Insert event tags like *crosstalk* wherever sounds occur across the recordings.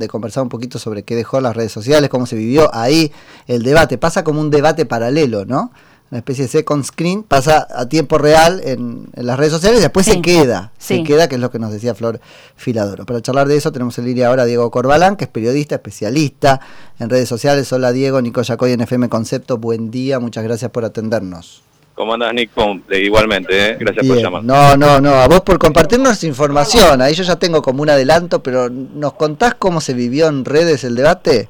de conversar un poquito sobre qué dejó las redes sociales, cómo se vivió ahí el debate. Pasa como un debate paralelo, ¿no? Una especie de second screen, pasa a tiempo real en, las redes sociales y después se queda, se queda, que es lo que nos decía Flor Filadoro. Para charlar de eso tenemos en línea ahora a Diego Corbalán, que es periodista, especialista en redes sociales. Hola Diego, Nico Yacoy en FM Concepto, buen día, muchas gracias por atendernos. ¿Cómo andas, Nick? Igualmente, ¿eh? gracias por llamar. No, no, no, a vos por compartirnos información. Ahí yo ya tengo como un adelanto, pero ¿nos contás cómo se vivió en redes el debate?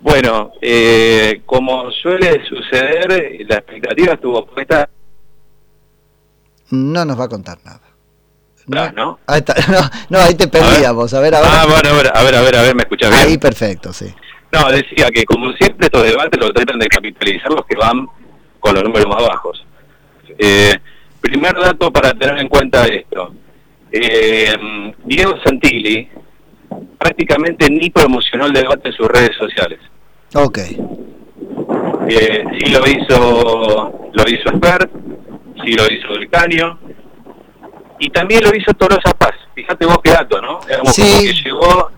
Bueno, eh, como suele suceder, la expectativa estuvo puesta. No nos va a contar nada. No, ¿no? Ahí *laughs* no, ahí te perdíamos. A ver, a ver. Ah, bueno, a ver, a ver, a ver, a ver, me escuchas bien. Ahí perfecto, sí. No, decía que como siempre estos debates los tratan de capitalizar los que van con los números más bajos. Eh, primer dato para tener en cuenta esto. Eh, Diego Santilli prácticamente ni promocionó el debate en sus redes sociales. Ok. Eh, sí lo hizo, lo hizo Esper, sí lo hizo El Caño, y también lo hizo Torosa Paz. Fíjate vos qué dato, ¿no? sí. que llegó,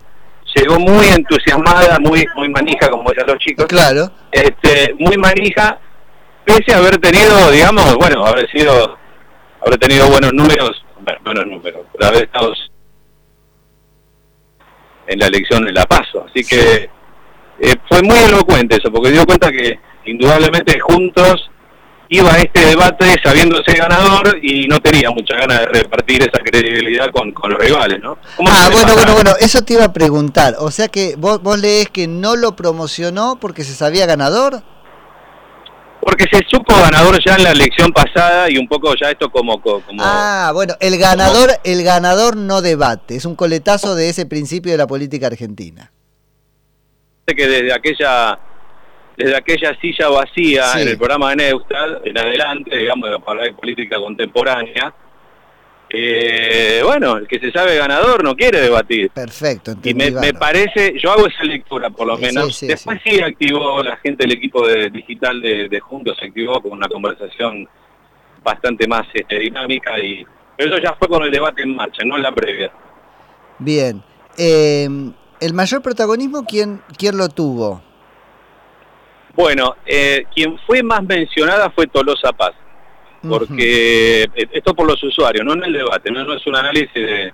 llegó muy entusiasmada, muy, muy manija, como decían los chicos. Claro. Este, muy manija, pese a haber tenido, digamos, bueno, haber sido, haber tenido buenos números, bueno, buenos números, por haber estado en la elección de La Paso. Así que eh, fue muy elocuente eso, porque dio cuenta que indudablemente juntos iba a este debate sabiéndose ganador y no tenía mucha ganas de repartir esa credibilidad con, con los rivales, ¿no? Ah, bueno, bueno, bueno, eso te iba a preguntar. O sea que vos, vos lees que no lo promocionó porque se sabía ganador. Porque se supo ganador ya en la elección pasada y un poco ya esto como... como ah, bueno, el ganador, el ganador no debate, es un coletazo de ese principio de la política argentina. Que desde aquella desde aquella silla vacía en el programa de Neustad, en adelante, digamos, de política contemporánea, eh, bueno, el que se sabe ganador no quiere debatir. Perfecto. Y me, parece, yo hago esa lectura por lo menos. Después sí activó la gente del equipo de, digital de, Juntos, se activó con una conversación bastante más este, dinámica, y pero eso ya fue con el debate en marcha, no en la previa. Bien. Eh, ¿El mayor protagonismo quién, quién lo tuvo? Bueno, eh, quien fue más mencionada fue Tolosa Paz porque eh, esto por los usuarios, no en el debate, no, es un análisis de,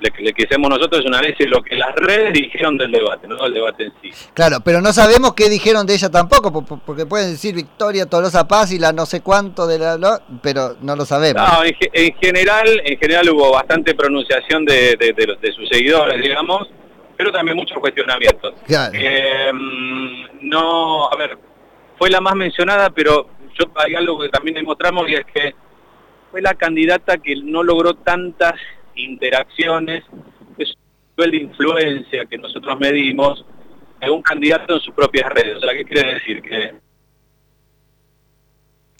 lo que hacemos nosotros, es un análisis de lo que las redes dijeron del debate, no del debate en sí. Claro, pero no sabemos qué dijeron de ella tampoco, porque pueden decir Victoria Tolosa Paz y la no sé cuánto de la... pero no lo sabemos. No, en, general en general hubo bastante pronunciación de, de, sus seguidores, digamos, pero también muchos cuestionamientos. Eh, no, a ver, fue la más mencionada, pero hay algo que también demostramos y es que fue la candidata que no logró tantas interacciones, es el de influencia que nosotros medimos de un candidato en sus propias redes. O sea, ¿qué quiere decir? Que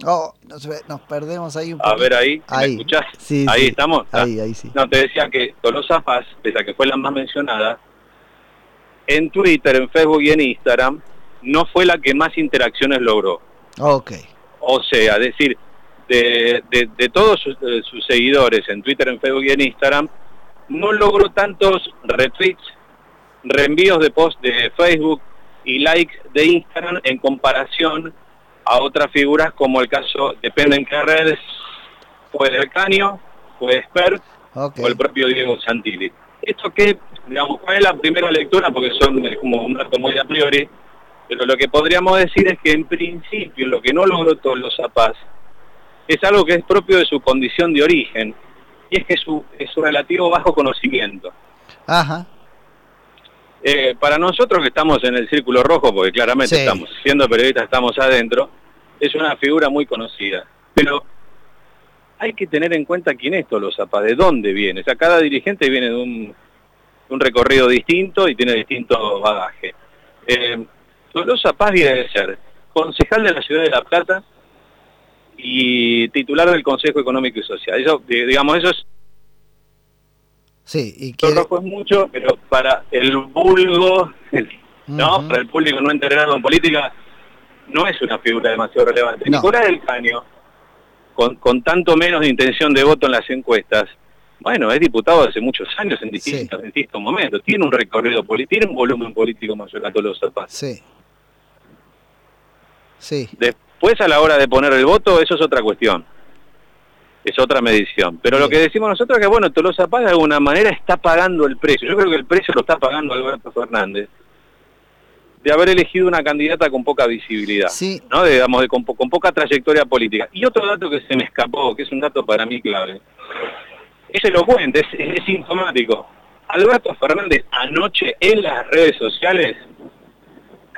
Oh, nos, perdemos ahí un poco. A ver ahí, ¿me ahí. escuchás? ahí estamos. Ahí, ahí sí. No, te decía que Tolosa Paz, pese a que fue la más mencionada, en Twitter, en Facebook y en Instagram, no fue la que más interacciones logró. Ok. O sea, es decir, de, todos sus, seguidores en Twitter, en Facebook y en Instagram, no logró tantos retweets, reenvíos de post de Facebook y likes de Instagram en comparación a otras figuras como el caso, depende en qué redes, fue del Caño, fue Esper o el propio Diego Santilli. Esto que, digamos, ¿cuál es la primera lectura? Porque son como un dato muy a priori, pero lo que podríamos decir es que en principio lo que no logró todos los Paz es algo que es propio de su condición de origen, y es que su, es su relativo bajo conocimiento. Ajá. Eh, para nosotros que estamos en el círculo rojo, porque claramente estamos siendo periodistas, estamos adentro, es una figura muy conocida. Pero hay que tener en cuenta quién es Tolosa Paz, de dónde viene. O sea, cada dirigente viene de un, un recorrido distinto y tiene distinto bagaje. Eh, Tolosa Paz debe ser concejal de la ciudad de La Plata y titular del Consejo Económico y Social. Eso, digamos, eso es... Sí, y que... es mucho, pero para el vulgo, *laughs* ¿no? Para el público no entrenado en política, no es una figura demasiado relevante. Nicolás del Caño, con, con tanto menos de intención de voto en las encuestas, Bueno, es diputado hace muchos años en distintos, momentos. Tiene un recorrido político, tiene un volumen político mayor a Tolosa Paz. Sí. Sí. Después, a la hora de poner el voto, eso es otra cuestión. Es otra medición. Pero lo que decimos nosotros es que, bueno, Tolosa Paz de alguna manera está pagando el precio. Yo creo que el precio lo está pagando Alberto Fernández de haber elegido una candidata con poca visibilidad, sí. ¿no? digamos, de, con, poca trayectoria política. Y otro dato que se me escapó, que es un dato para mí clave, es elocuente, es, es sintomático. Alberto Fernández anoche en las redes sociales,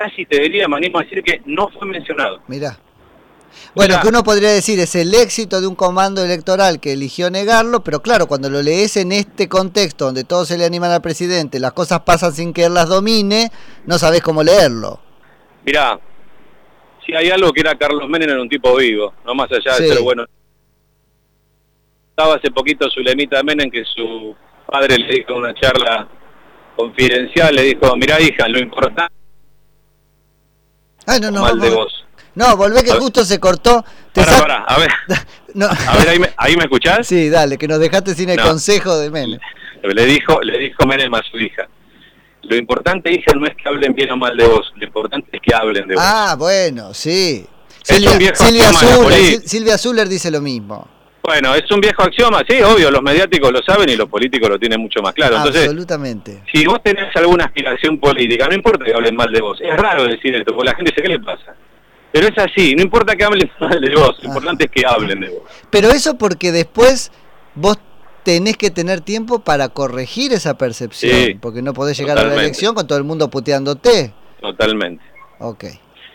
casi te diría, me animo a decir que no fue mencionado. Mira. Bueno, que uno podría decir es el éxito de un comando electoral que eligió negarlo, pero claro, cuando lo lees en este contexto donde todos se le animan al presidente, las cosas pasan sin que él las domine, no sabes cómo leerlo. Mirá, si hay algo que era Carlos Menem era un tipo vivo, no más allá de ser bueno. Estaba hace poquito su lemita Menem que su padre le dijo en una charla confidencial, le dijo, mirá hija, lo importante... Ay, no, no, mal de vos no, volvé que justo se cortó. Te pará, a ver. *laughs* A ver, ahí me, ahí me, escuchás? Sí, dale, que nos dejaste sin el consejo de Menem. Le dijo, le dijo Menem a su hija. Lo importante, hija, no es que hablen bien o mal de vos, lo importante es que hablen de vos. Ah, bueno, sí. Silvia, Silvia, Zuller, Silvia Zuller dice lo mismo. Bueno, es un viejo axioma, sí, obvio, los mediáticos lo saben y los políticos lo tienen mucho más claro. Entonces, Absolutamente. Si vos tenés alguna aspiración política, no importa que hablen mal de vos. Es raro decir esto, porque la gente dice, ¿qué le pasa? Pero es así, no importa que hablen *laughs* de vos, lo importante es que hablen de vos. Pero eso porque después vos tenés que tener tiempo para corregir esa percepción, porque no podés llegar a la elección con todo el mundo puteándote. Totalmente. Ok.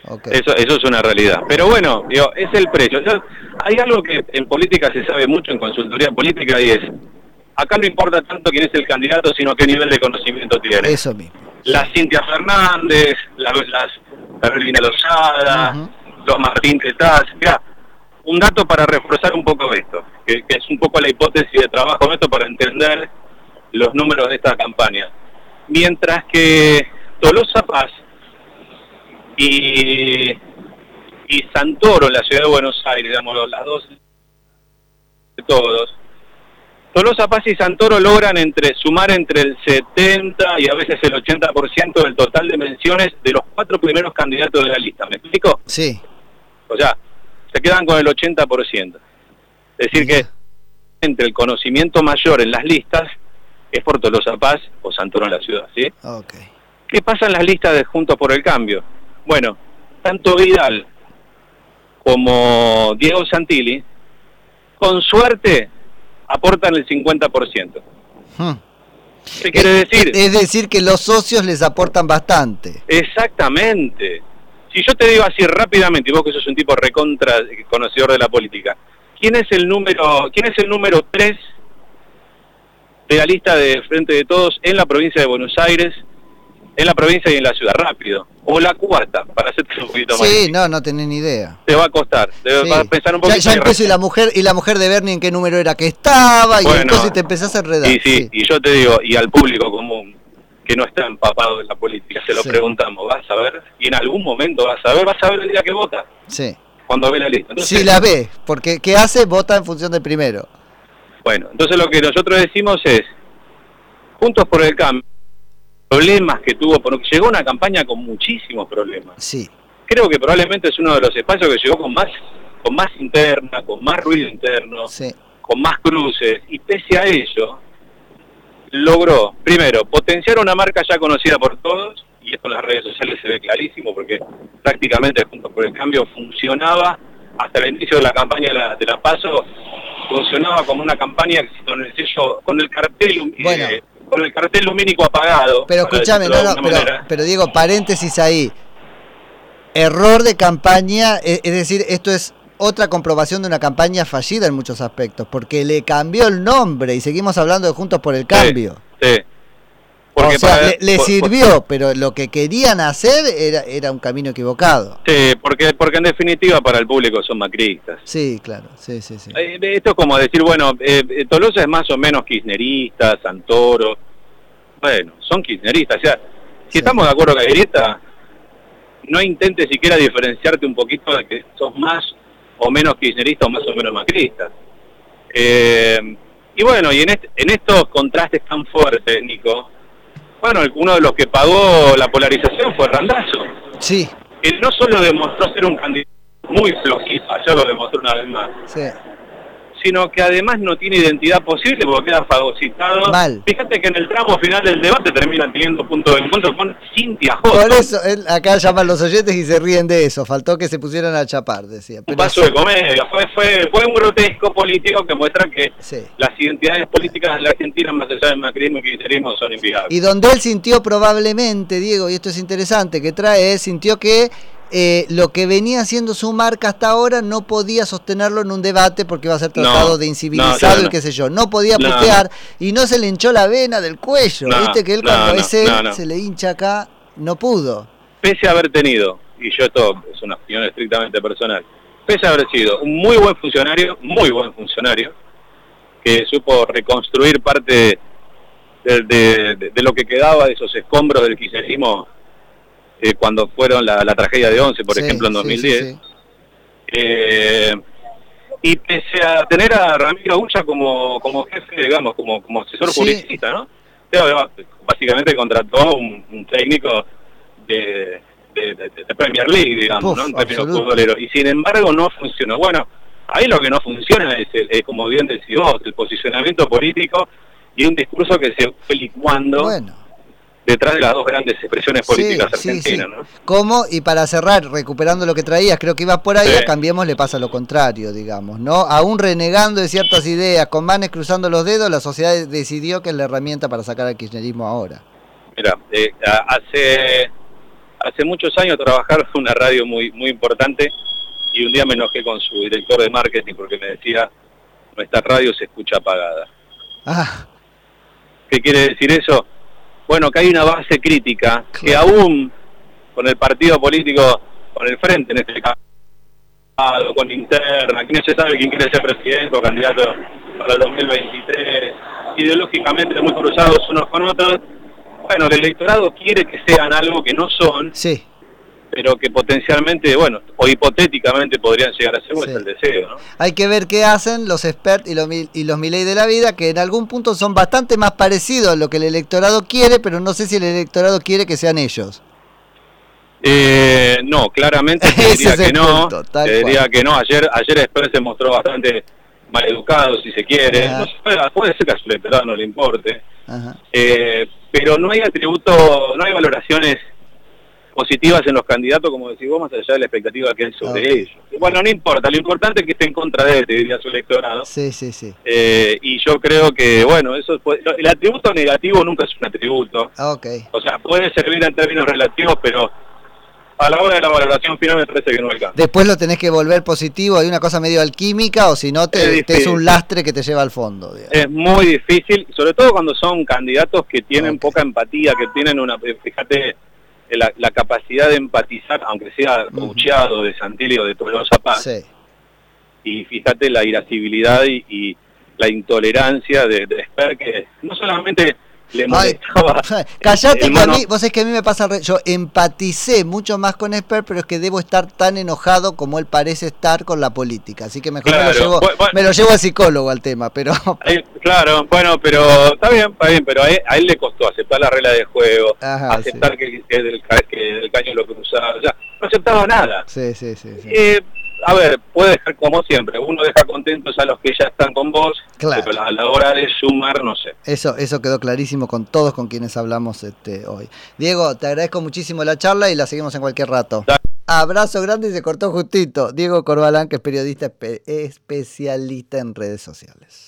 Okay. Eso, eso es una realidad. Pero bueno, digo, es el precio. hay algo que en política se sabe mucho, en consultoría política, y es, acá no importa tanto quién es el candidato, sino qué nivel de conocimiento tiene. Eso mismo. La Cintia Fernández, las Carolina Lozada, los Martín Tetaz. Mira, un dato para reforzar un poco esto, que, es un poco la hipótesis de trabajo esto para entender los números de esta campaña. Mientras que Tolosa Paz y, y Santoro en la ciudad de Buenos Aires, digamos, las dos de todos, Tolosa Paz y Santoro logran entre sumar entre el 70 y a veces el 80% del total de menciones de los cuatro primeros candidatos de la lista. ¿Me explico? Sí. O sea, se quedan con el 80%. Es decir que entre el conocimiento mayor en las listas es por Tolosa Paz o Santoro en la ciudad, ¿sí? Okay. ¿Qué pasa en las listas de Juntos por el Cambio? Bueno, tanto Vidal como Diego Santilli, con suerte aportan el 50%. Hmm. ¿Qué quiere decir? Es decir, que los socios les aportan bastante. Exactamente. Si yo te digo así rápidamente, y vos que sos un tipo recontra conocedor de la política, ¿quién es el número, quién es el número 3 de la lista de Frente de Todos en la provincia de Buenos Aires en la provincia y en la ciudad, rápido. O la cuarta, para hacerte un poquito más. Sí, no, no tenés ni idea. Te va a costar, te va a pensar un poquito. Ya, ya empezó y la mujer y la mujer de Bernie en qué número era que estaba, y entonces te empezás a enredar. Y sí, y yo te digo, y al público común, que no está empapado en la política, se lo preguntamos, ¿vas a ver? Y en algún momento vas a ver, vas a ver el día que vota. Sí. Cuando ve la lista. Si la ve, porque ¿qué hace? Vota en función del primero. Bueno, entonces lo que nosotros decimos es, Juntos por el Cambio, problemas que tuvo, porque llegó una campaña con muchísimos problemas. Sí. Creo que probablemente es uno de los espacios que llegó con más, con más interna, con más ruido interno, con más cruces, y pese a ello, logró, primero, potenciar una marca ya conocida por todos, y esto en las redes sociales se ve clarísimo, porque prácticamente Juntos por el Cambio funcionaba hasta el inicio de la campaña de la, de la PASO, funcionaba como una campaña con el sello, con el cartel eh, con el cartel lumínico apagado. Pero escúchame, no, no, pero, pero digo, paréntesis ahí. Error de campaña, e, es, decir, esto es otra comprobación de una campaña fallida en muchos aspectos, porque le cambió el nombre y seguimos hablando de Juntos por el Cambio. Sí. O sea, le, sirvió, pero lo que querían hacer era, era un camino equivocado. Sí, porque, porque en definitiva para el público son macristas. Sí, claro, sí, sí, sí. Eh, esto es como decir, bueno, eh, eh, Tolosa es más o menos kirchnerista, Santoro, bueno, son kirchneristas. O sea, si estamos de acuerdo con la no intentes siquiera diferenciarte un poquito de que sos más o menos kirchnerista o más o menos macrista. Y bueno, y en, en estos contrastes tan fuertes, Nico, bueno, uno de los que pagó la polarización fue Randazo. Sí. Que no solo demostró ser un candidato muy flojito, ya lo demostró una vez más. Sí sino que además no tiene identidad posible porque queda fagocitado. Mal. Fíjate que en el tramo final del debate terminan teniendo punto de encuentro con Cintia J. Por eso, él, acá llaman los oyentes y se ríen de eso. Faltó que se pusieran a chapar, decía. un paso de comedia. Fue, fue, fue un grotesco político que muestra que las identidades políticas de la Argentina, más allá del macrismo y kirchnerismo, son inviables. Y donde él sintió probablemente, Diego, y esto es interesante, que trae, sintió que eh, lo que venía haciendo su marca hasta ahora no podía sostenerlo en un debate porque iba a ser tratado de incivilizado y qué sé yo. No podía putear y no se le hinchó la vena del cuello. Viste que él cuando es él se le hincha acá, no pudo. Pese a haber tenido, y yo esto es una opinión estrictamente personal, pese a haber sido un muy buen funcionario, muy buen funcionario, que supo reconstruir parte de, lo que quedaba de esos escombros del kirchnerismo eh, cuando fueron la, tragedia de Once, por ejemplo, en 2010. Eh, y pese a tener a Ramiro Ulla como, como jefe, digamos, como, como asesor publicista, ¿no? Básicamente contrató un, un técnico de, de, Premier League, digamos, ¿no? En términos Y sin embargo no funcionó. Bueno, ahí lo que no funciona es, el, como bien decís vos, el posicionamiento político y un discurso que se fue licuando. Bueno detrás de las dos grandes expresiones políticas argentinas. ¿no? ¿Cómo? Y para cerrar, recuperando lo que traías, creo que ibas por ahí, a Cambiemos le pasa lo contrario, digamos, ¿no? Aún renegando de ciertas ideas, con manes cruzando los dedos, la sociedad decidió que es la herramienta para sacar al kirchnerismo ahora. Mira, eh, hace, hace muchos años trabajar en una radio muy, muy importante y un día me enojé con su director de marketing porque me decía, nuestra radio se escucha apagada. Ah. ¿Qué quiere decir eso? Bueno, que hay una base crítica, que aún con el partido político, con el frente en este caso, con interna, aquí no se sabe quién quiere ser presidente o candidato para el 2023, ideológicamente muy cruzados unos con otros, bueno, el electorado quiere que sean algo que no son, sí pero que potencialmente, bueno, o hipotéticamente podrían llegar a ser, pues, el deseo. ¿no? Hay que ver qué hacen los expertos y los, y los Milei de la vida, que en algún punto son bastante más parecidos a lo que el electorado quiere, pero no sé si el electorado quiere que sean ellos. Eh, no, claramente *laughs* te diría que no. te diría que no. Ayer, ayer Esper se mostró bastante maleducado, si se quiere. puede, ser que a su electorado no le importe. Eh, pero no hay atributo, no hay valoraciones positivas en los candidatos, como decís vos, más allá de la expectativa que hay sobre ellos. Bueno, no importa, lo importante es que esté en contra de él, te diría su electorado. Sí, sí, sí. Eh, y yo creo que, bueno, eso el atributo negativo nunca es un atributo. Okay. O sea, puede servir en términos relativos, pero a la hora de la valoración final me parece que no alcanza. Después lo tenés que volver positivo, hay una cosa medio alquímica, o si no, te, es, un lastre que te lleva al fondo. Es muy difícil, sobre todo cuando son candidatos que tienen poca empatía, que tienen una, fíjate, la, capacidad de empatizar, aunque sea coacheado de Santilli o de Tolosa Paz. Y fíjate la irascibilidad y, la intolerancia de, de que no solamente le molestaba. *laughs* callate que a mí, vos es que a mí me pasa, yo empaticé mucho más con Esper, pero es que debo estar tan enojado como él parece estar con la política, así que mejor me, lo llevo, me lo llevo al psicólogo al tema, pero... *laughs* claro, bueno, pero está bien, está bien, pero a él, le costó aceptar la regla de juego, aceptar que, que, del, que, caño lo cruzaba, o sea, no aceptaba nada. Sí, sí, sí. Eh, a ver, puede dejar como siempre, uno deja contentos a los que ya están con vos, pero a la hora de sumar, no sé. Eso, eso quedó clarísimo con todos con quienes hablamos este, hoy. Diego, te agradezco muchísimo la charla y la seguimos en cualquier rato. Abrazo grande y se cortó justito. Diego Corbalán, que es periodista especialista en redes sociales.